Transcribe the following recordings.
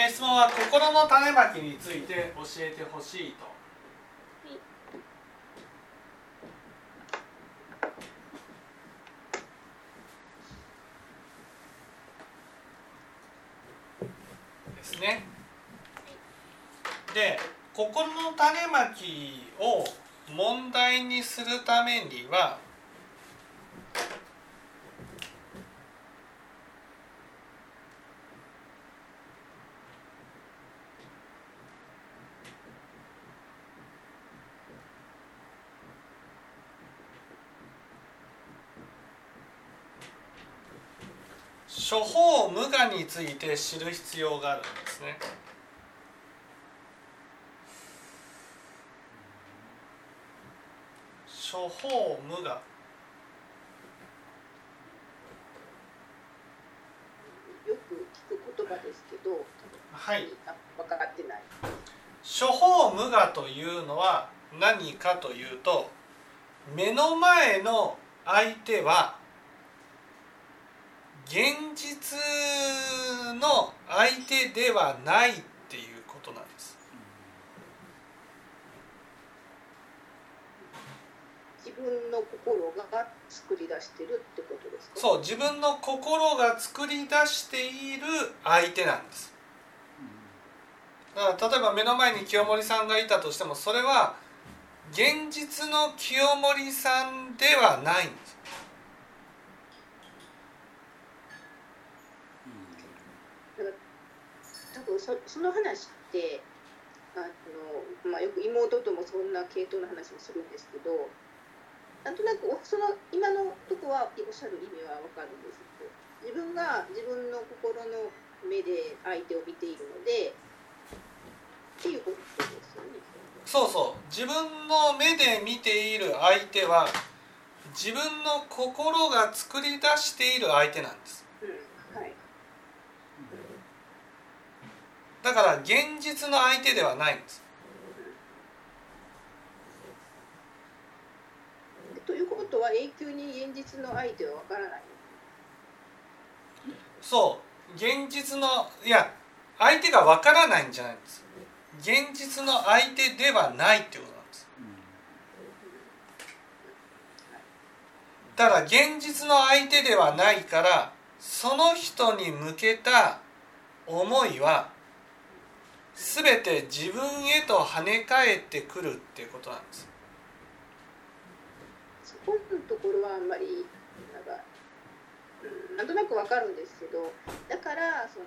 えー質問は心の種まきについて教えてほしいと。ですね。で心の種まきを問題にするためには処方無我について知る必要があるんですね。処方無我よく聞く言葉ですけど、はいあ分かってない。処方無我というのは何かというと目の前の相手は現実の相手ではないっていうことなんです。自分の心が作り出してるってことですか？そう自分の心が作り出している相手なんです。だから例えば目の前に清盛さんがいたとしてもそれは現実の清盛さんではないんです。多分そその話ってあの、まあ、よく妹ともそんな系統の話もするんですけどなんとなくその今のとこはおっしゃる意味は分かるんですけど自分が自分の心の目で相手を見ているのでっていうことですよね。そうそう自分の目で見ている相手は自分の心が作り出している相手なんですうんはいだから現実の相手ではないんです。ということは永久に現実の相手は分からない？そう。現実のいや相手がわからないんじゃないんです。現実の相手ではないっていうことなんです。だから現実の相手ではないからその人に向けた思いは全て自分へと跳ね返ってくるっていうことなんです。そこのところはあんまりなんか、うん、なんとなくわかるんですけどだからその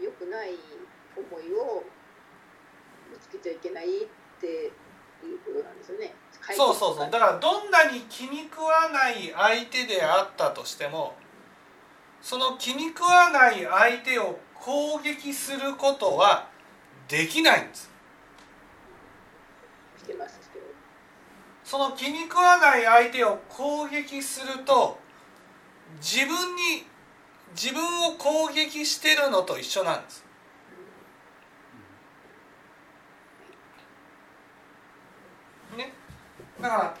良くない思いをぶつけちゃいけないっていうことなんですよね。そうそうそう。だからどんなに気に食わない相手であったとしてもその気に食わない相手を攻撃することはできないんです。その気に食わない相手を攻撃すると自分に自分を攻撃してるのと一緒なんです。ね。だから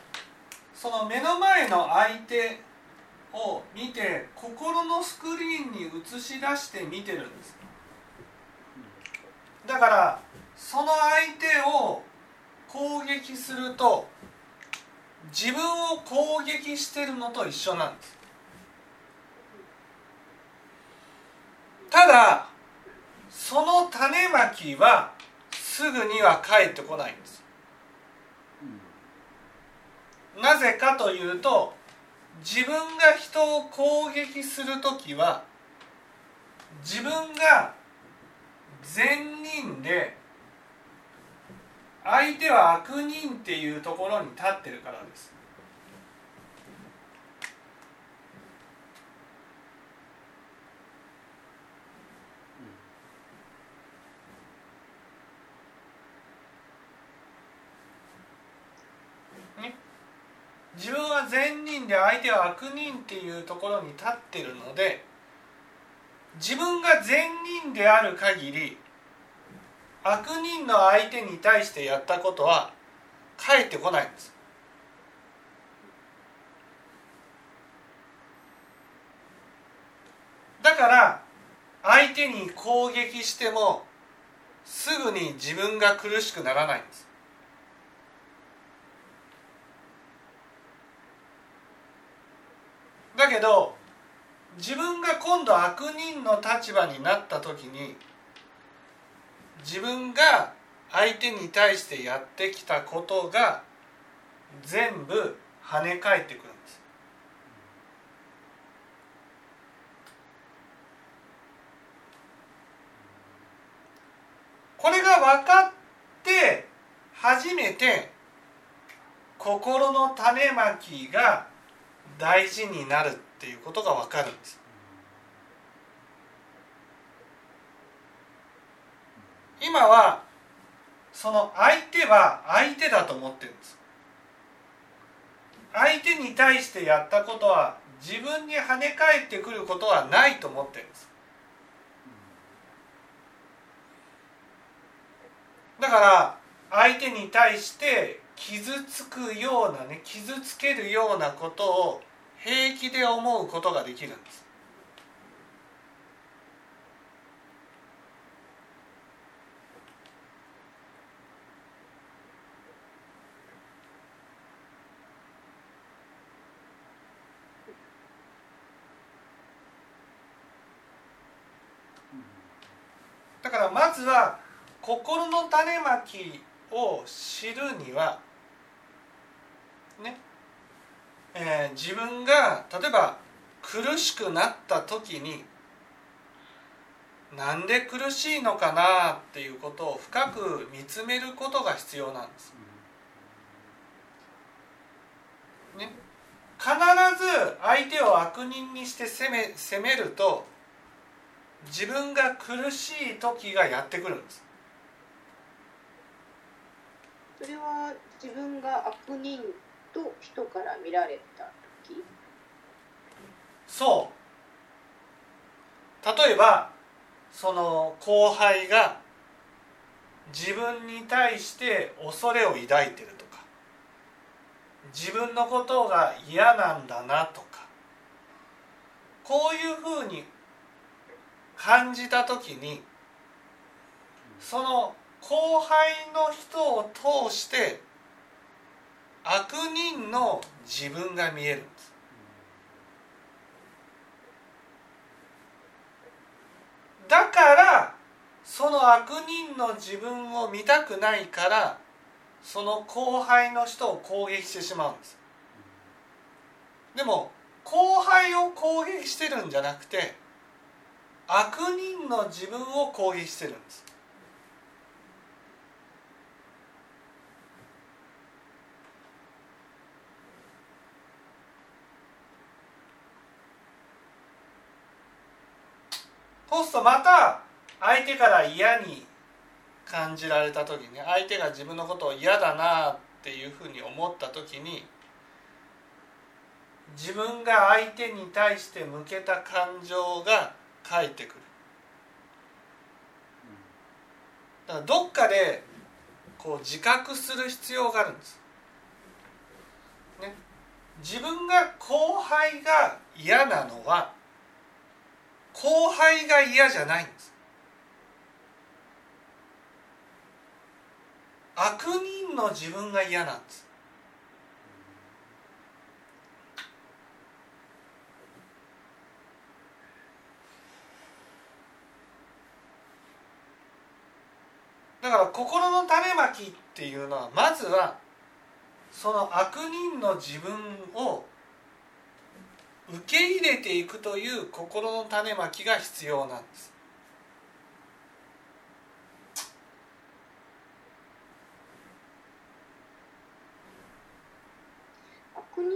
その目の前の相手を見て心のスクリーンに映し出して見てるんですだからその相手を攻撃すると自分を攻撃してるのと一緒なんです。ただその種まきはすぐには返ってこないんです。なぜかというと自分が人を攻撃する時は自分が善人で相手は悪人っていうところに立ってるからです。自分は善人で相手は悪人っていうところに立ってるので自分が善人である限り悪人の相手に対してやったことは返ってこないんです。だから相手に攻撃してもすぐに自分が苦しくならないんです。だけど自分が今度悪人の立場になった時に自分が相手に対してやってきたことが全部跳ね返ってくるんです。これが分かって初めて心の種まきが大事になるっていうことが分かるんです。今はその相手は相手だと思ってるんです。相手に対してやったことは自分に跳ね返ってくることはないと思ってるんです。だから相手に対して傷つくようなね傷つけるようなことを平気で思うことができるんです。だからまずは心の種まきを知るにはねえー、自分が例えば苦しくなった時になんで苦しいのかなっていうことを深く見つめることが必要なんです。ね、必ず相手を悪人にして攻め攻めると自分が苦しい時がやってくるんです。それは自分が悪人と人から見られた時？そう。例えばその後輩が自分に対して恐れを抱いてるとか自分のことが嫌なんだなとかこういうふうに感じた時にその後輩の人を通して悪人の自分が見える。んですだからその悪人の自分を見たくないからその後輩の人を攻撃してしまうんです。でも後輩を攻撃してるんじゃなくて悪人の自分を攻撃してるんです。そうするとまた相手から嫌に感じられた時に相手が自分のことを嫌だなっていうふうに思った時に自分が相手に対して向けた感情が返ってくるだからどっかでこう自覚する必要があるんです。ね、自分が後輩が嫌なのは後輩が嫌じゃないんです。悪人の自分が嫌なんです。だから心の種まきっていうのはまずはその悪人の自分を受け入れていくという心の種まきが必要なんです。悪人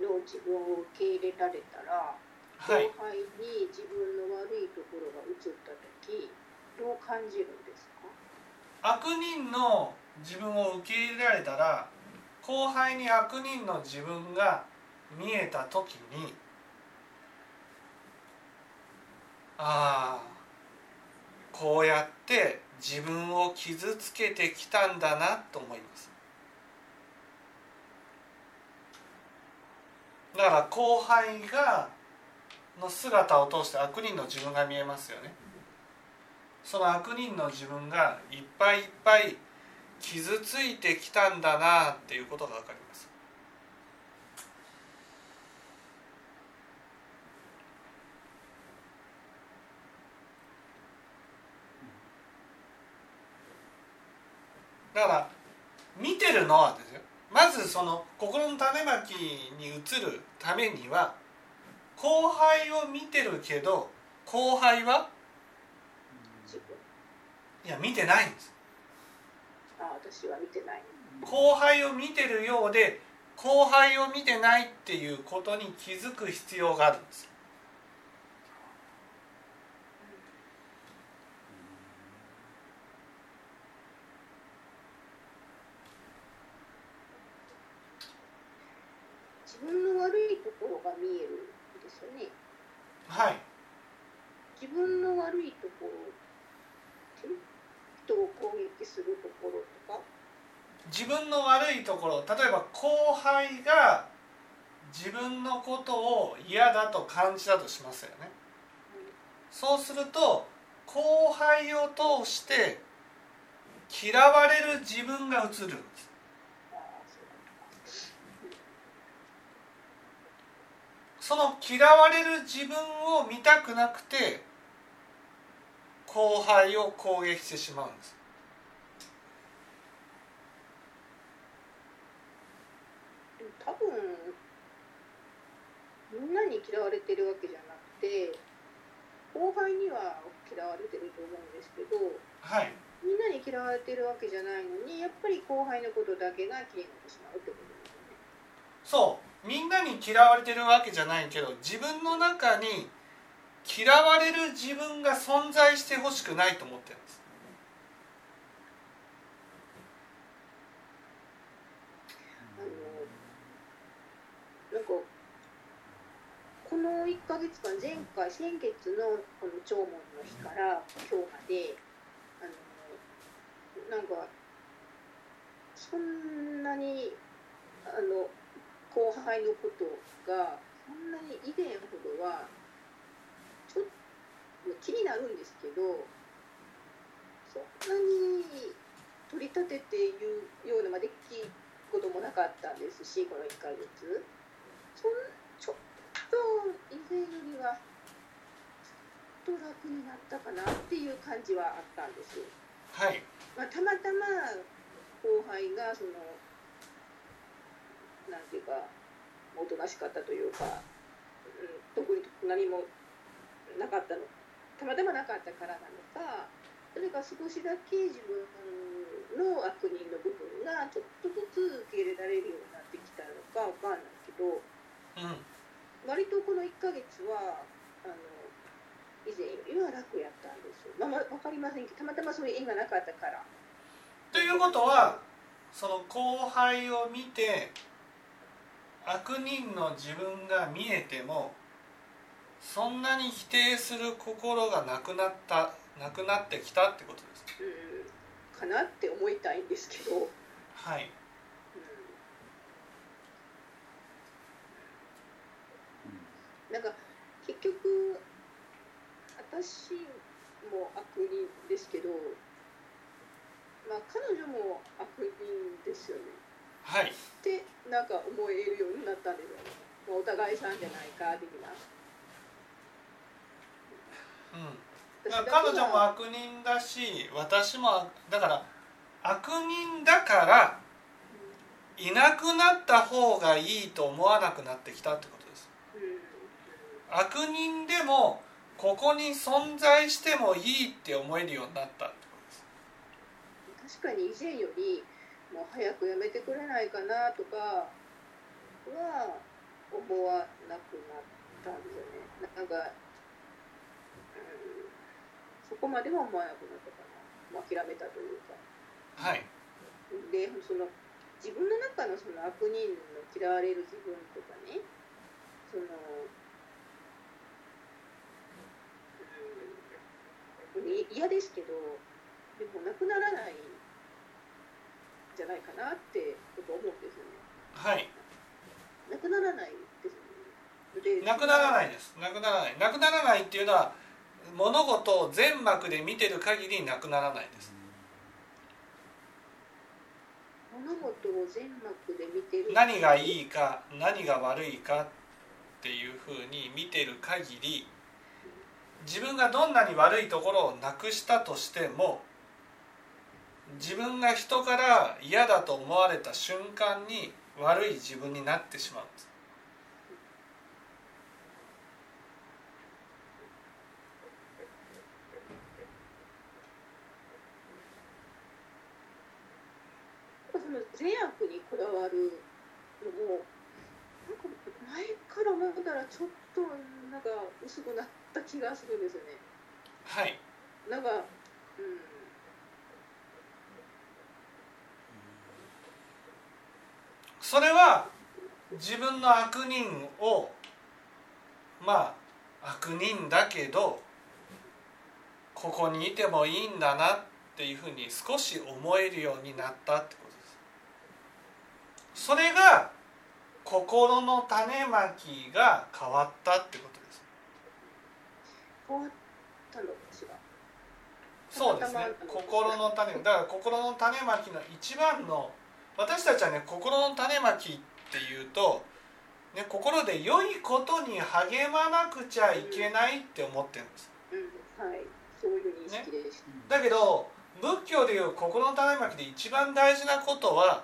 の自分を受け入れられたら、はい、後輩に自分の悪いところが映った時どう感じるんですか？悪人の自分を受け入れられたら後輩に悪人の自分が見えた時にああこうやって自分を傷つけてきたんだなと思います。だから後輩がの姿を通して悪人の自分が見えますよね。その悪人の自分がいっぱいいっぱい傷ついてきたんだなっていうことが分かります。だから見てるのはですよ。まずその心の種まきに移るためには後輩を見てるけど後輩はいや見てないんです。あ私は見てない。後輩を見てるようで後輩を見てないっていうことに気づく必要があるんです自分の悪いところが見えるんですよねはい自分の悪いところって人を攻撃するところとか自分の悪いところ例えば後輩が自分のことを嫌だと感じたとしますよね。そうすると後輩を通して嫌われる自分が映る。んですその嫌われる自分を見たくなくて後輩を攻撃してしまうんですでも多分みんなに嫌われてるわけじゃなくて後輩には嫌われてると思うんですけどはい。みんなに嫌われてるわけじゃないのにやっぱり後輩のことだけが気になってしまうってことですよね。そう。みんなに嫌われてるわけじゃないけど自分の中に嫌われる自分が存在してほしくないと思ってるんですあのなんかこの1ヶ月間前回先月のこの弔問の日から今日まであのなんかそんなにあの後輩のことがそんなに以前ほどはちょっと気になるんですけどそんなに取り立てて言うようなまあ出来事もなかったですしこの1ヶ月。そんちょと以前よりはちょっと楽になったかなっていう感じはあったんですよ。はい。まあ、たまたま後輩がそのなんていうかおとなしかったというか、うん、特に何もなかったの。たまたまなかったからなのかそれか少しだけ自分の悪人の部分がちょっとずつ受け入れられるようになってきたのかわかんないけどうん割とこの1ヶ月はあの以前よりは楽やったんですよ。まあ、まあ、わかりませんけどたまたまそういう縁がなかったから。ということはその後輩を見て悪人の自分が見えてもそんなに否定する心がなくなったなくなってきたってことですうんかなって思いたいんですけど、うん、はいなんか結局私も悪人ですけど、まあ、彼女も悪人ですよね。はい。ってなんか思えるようになったんですよ。ね、まあ、お互いさんじゃないか的な。うん。彼女も悪人だし私もだから悪人だからいなくなった方がいいと思わなくなってきたってこと悪人でもここに存在してもいいって思えるようになったってことです確かに以前よりもう早くやめてくれないかなとかは思わなくなったんですよね。なんか、うん、そこまでは思わなくなった。かな、まあ、諦めたというかはい。でその自分の中のその悪人の嫌われる自分とかねその、うん、い嫌ですけどでもなくならないんじゃないかなってこと思うんですよね。はい。なくならないですよね。でなくならないです。なくならない。なくならないっていうのは物事を全幕で見てる限りなくならないです。物事を全幕で見てる。何がいいか何が悪いかっていうふうに見てる限り自分がどんなに悪いところをなくしたとしても自分が人から嫌だと思われた瞬間に悪い自分になってしまう。んですその善悪にこだわるのもなんか前から思ったらちょっとなんか薄くなった気がするんですよね。はい。なんか、うん、それは自分の悪人をまあ悪人だけどここにいてもいいんだなっていうふうに少し思えるようになったってことです。それが心の種まきが変わったってことです変わったのかしら。そうですね。心の種だから。心の種まきの一番の私たちはね心の種まきっていうと、ね、心で良いことに励まなくちゃいけないって思ってるんです。うん、はい、そういう認識でした。だけど仏教でいう心の種まきで一番大事なことは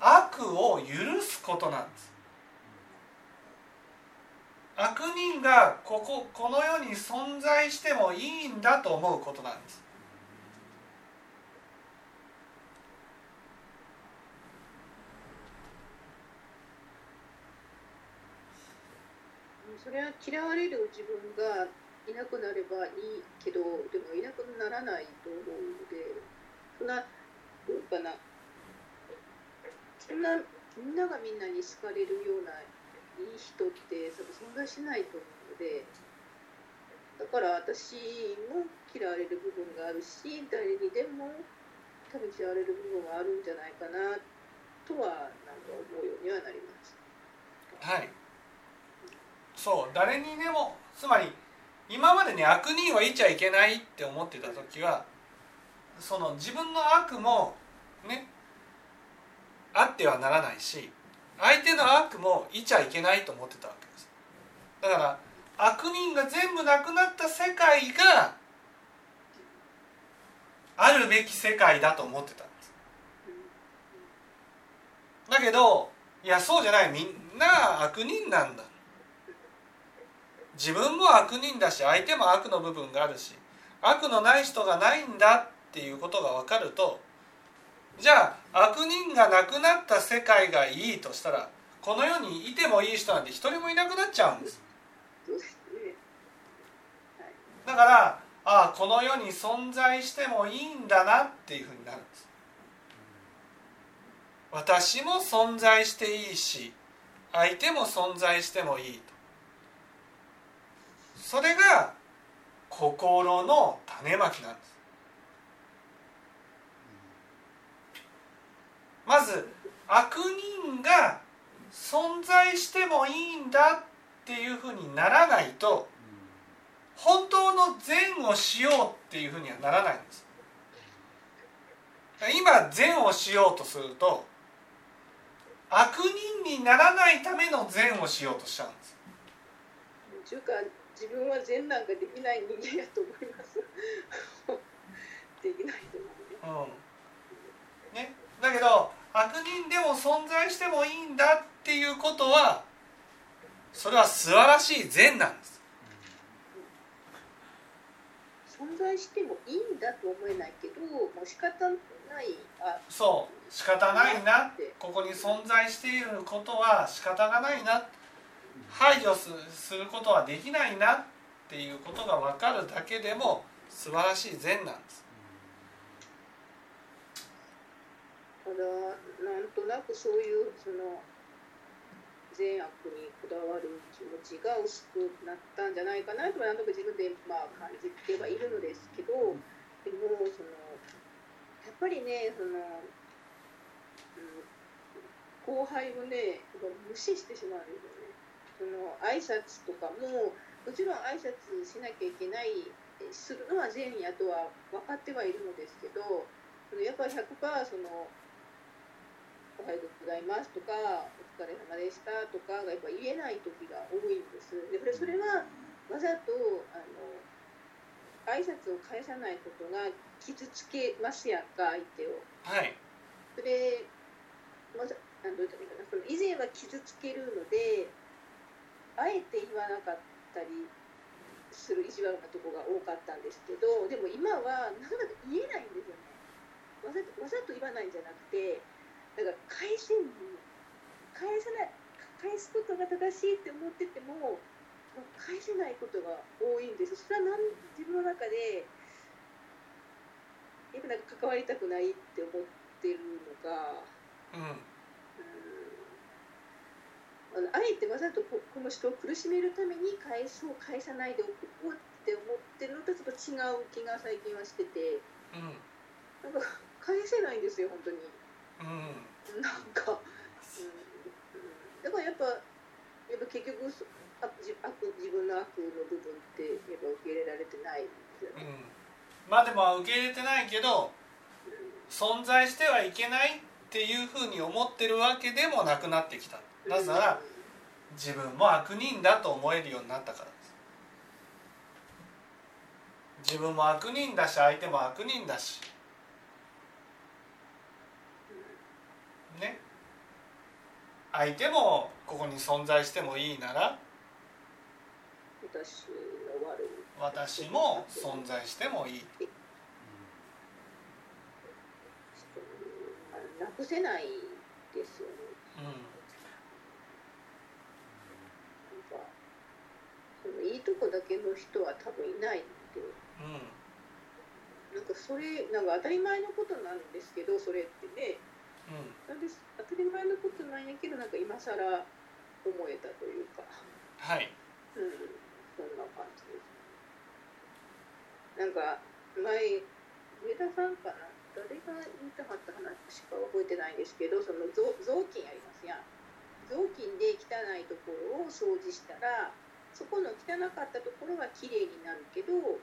悪を許すことなんです悪人がこここの世に存在してもいいんだと思うことなんです。それは嫌われる自分がいなくなればいいけどでもいなくならないと思うのでそんなどうかな。そんなみんながみんなに好かれるようないい人って多分存在しないと思うのでだから私も嫌われる部分があるし誰にでも多分嫌われる部分はあるんじゃないかなとはなんか思うようにはなります。はいそう誰にでもつまり今までね悪人はいちゃいけないって思ってた時はその自分の悪もねあってはならないし相手の悪もいちゃいけないと思ってたわけです。だから悪人が全部なくなった世界があるべき世界だと思ってたんです。だけどいやそうじゃないみんな悪人なんだ。自分も悪人だし相手も悪の部分があるし悪のない人がないんだっていうことが分かるとじゃあ悪人がなくなった世界がいいとしたらこの世にいてもいい人なんて一人もいなくなっちゃうんです。だからああこの世に存在してもいいんだなっていうふうになるんです。私も存在していいし相手も存在してもいいと。それが心の種まきなんです。まず悪人が存在してもいいんだっていうふうにならないと本当の善をしようっていうふうにはならないんです。今善をしようとすると悪人にならないための善をしようとしちゃうんです。というか自分は善なんかできない人間やと思います。できないと思うね。うん。ね、だけど悪人でも存在してもいいんだっていうことはそれは素晴らしい善なんです。存在してもいいんだと思えないけどもう仕方ないあそう仕方ないなここに存在していることは仕方がないな排除すすることはできないなっていうことが分かるだけでも素晴らしい善なんですただなくそういうその善悪にこだわる気持ちが薄くなったんじゃないかなとなんとなく自分でまあ感じてはいるのですけどでもそのやっぱりねその、うん、後輩をね無視してしまうんですよね。その挨拶とかももちろん挨拶しなきゃいけないするのは善やとは分かってはいるのですけどやっぱり100%その「おはようございます」とか「お疲れ様でした」とかがやっぱ言えない時が多いんです。でそれはわざとあの挨拶を返さないことが傷つけますやんか相手を。はい。それまずなんどう言ったらいいかな。その以前は傷つけるのであえて言わなかったりする意地悪なとこが多かったんですけどでも今はなかなか言えないんですよね。わざとわざと言わないんじゃなくてだから返せん返せない返すことが正しいって思ってても返せないことが多いんですそれは自分の中でやっぱなんか関わりたくないって思ってるのか。うん。あのあえてわざとここの人を苦しめるために返そう返さないでおこうって思ってるのとちょっと違う気が最近はしてて。うん。なんか返せないんですよ本当にうん。なんか、うん、だからやっぱやっぱ結局そ悪自悪自分の悪の部分ってやっぱ受け入れられてないんですよね、うん。まあでも受け入れてないけど存在してはいけないっていうふうに思ってるわけでもなくなってきた。なぜなら自分も悪人だと思えるようになったからです。自分も悪人だし相手も悪人だしね相手もここに存在してもいいなら私も存在してもいい。なくせないですよねうんなんかそのいいとこだけの人は多分いないってうん。なんかそれなんか当たり前のことなんですけどそれってねうん。なんです。当たり前のことなんやけどなんか今更思えたというか、はい。うん、そんな感じです。なんか前上田さんかな？誰が言いたかった話しか覚えてないんですけどその雑雑巾ありますやん。雑巾で汚いところを掃除したらそこの汚かったところは綺麗になるけど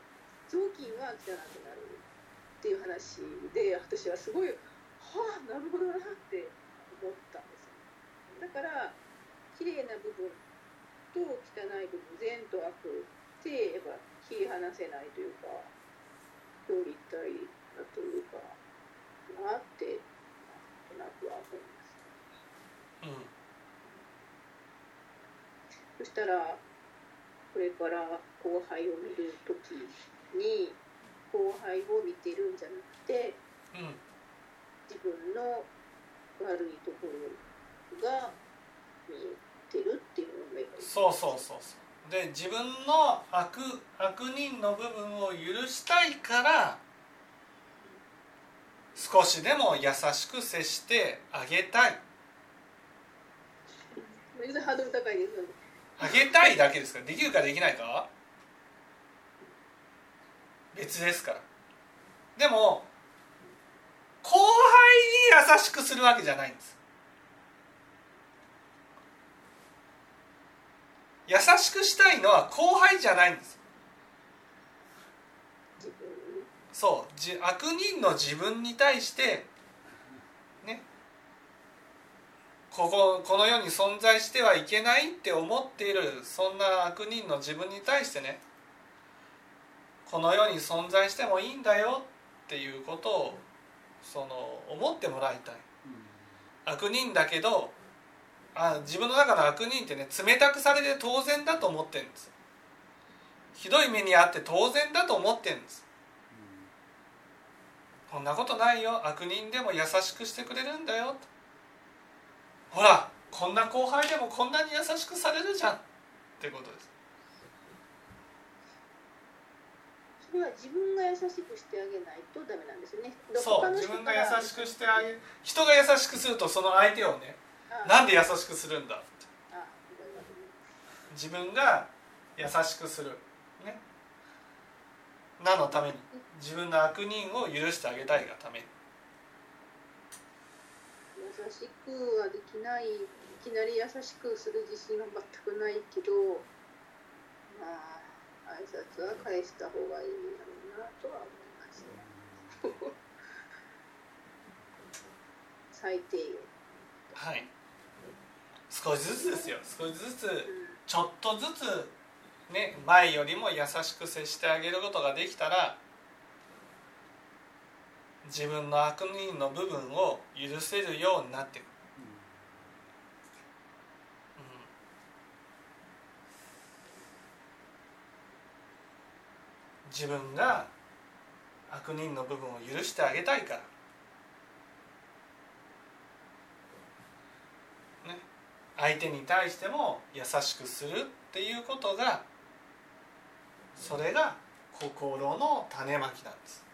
雑巾は汚くなるっていう話で私はすごいはあなるほどなって思ったんですよだから綺麗な部分と汚い部分善と悪ってやっぱ切り離せないというか表裏一体だというかなってなんとなくは思いますうん。そしたらこれから後輩を見る時に後輩を見てるんじゃなくてうん。自分の悪いところが見えてるっていうのがそうそうそうそう。で自分の悪悪人の部分を許したいから少しでも優しく接してあげたい。ハードル高いですよね。あげたいだけですか？らできるかできないか？は別ですから。でも後輩に優しくするわけじゃないんです。優しくしたいのは後輩じゃないんです。そう悪人の自分に対してね。こここの世に存在してはいけないって思っているそんな悪人の自分に対してね。この世に存在してもいいんだよっていうことをその思ってもらいたい。悪人だけどあ自分の中の悪人ってね冷たくされて当然だと思ってるんですひどい目にあって当然だと思ってるんです。こんなことないよ。悪人でも優しくしてくれるんだよ。とほらこんな後輩でもこんなに優しくされるじゃん。ってことですそれは自分が優しくしてあげないとダメなんですよね。そう自分が優しくしてあげる人が優しくするとその相手をねなんで優しくするんだって。あ自分が優しくする。ね。なのために？自分の悪人を許してあげたいがために。優しくはできない。いきなり優しくする自信は全くないけどまあ挨拶は返した方がい。いんだろうなとは思いますね最低限はい少しずつですよ。少しずつうん。ちょっとずつね前よりも優しく接してあげることができたら自分の悪人の部分を許せるようになっていく、う自分が悪人の部分を許してあげたいから。ね。相手に対しても優しくするっていうことがそれが心の種まきなんです。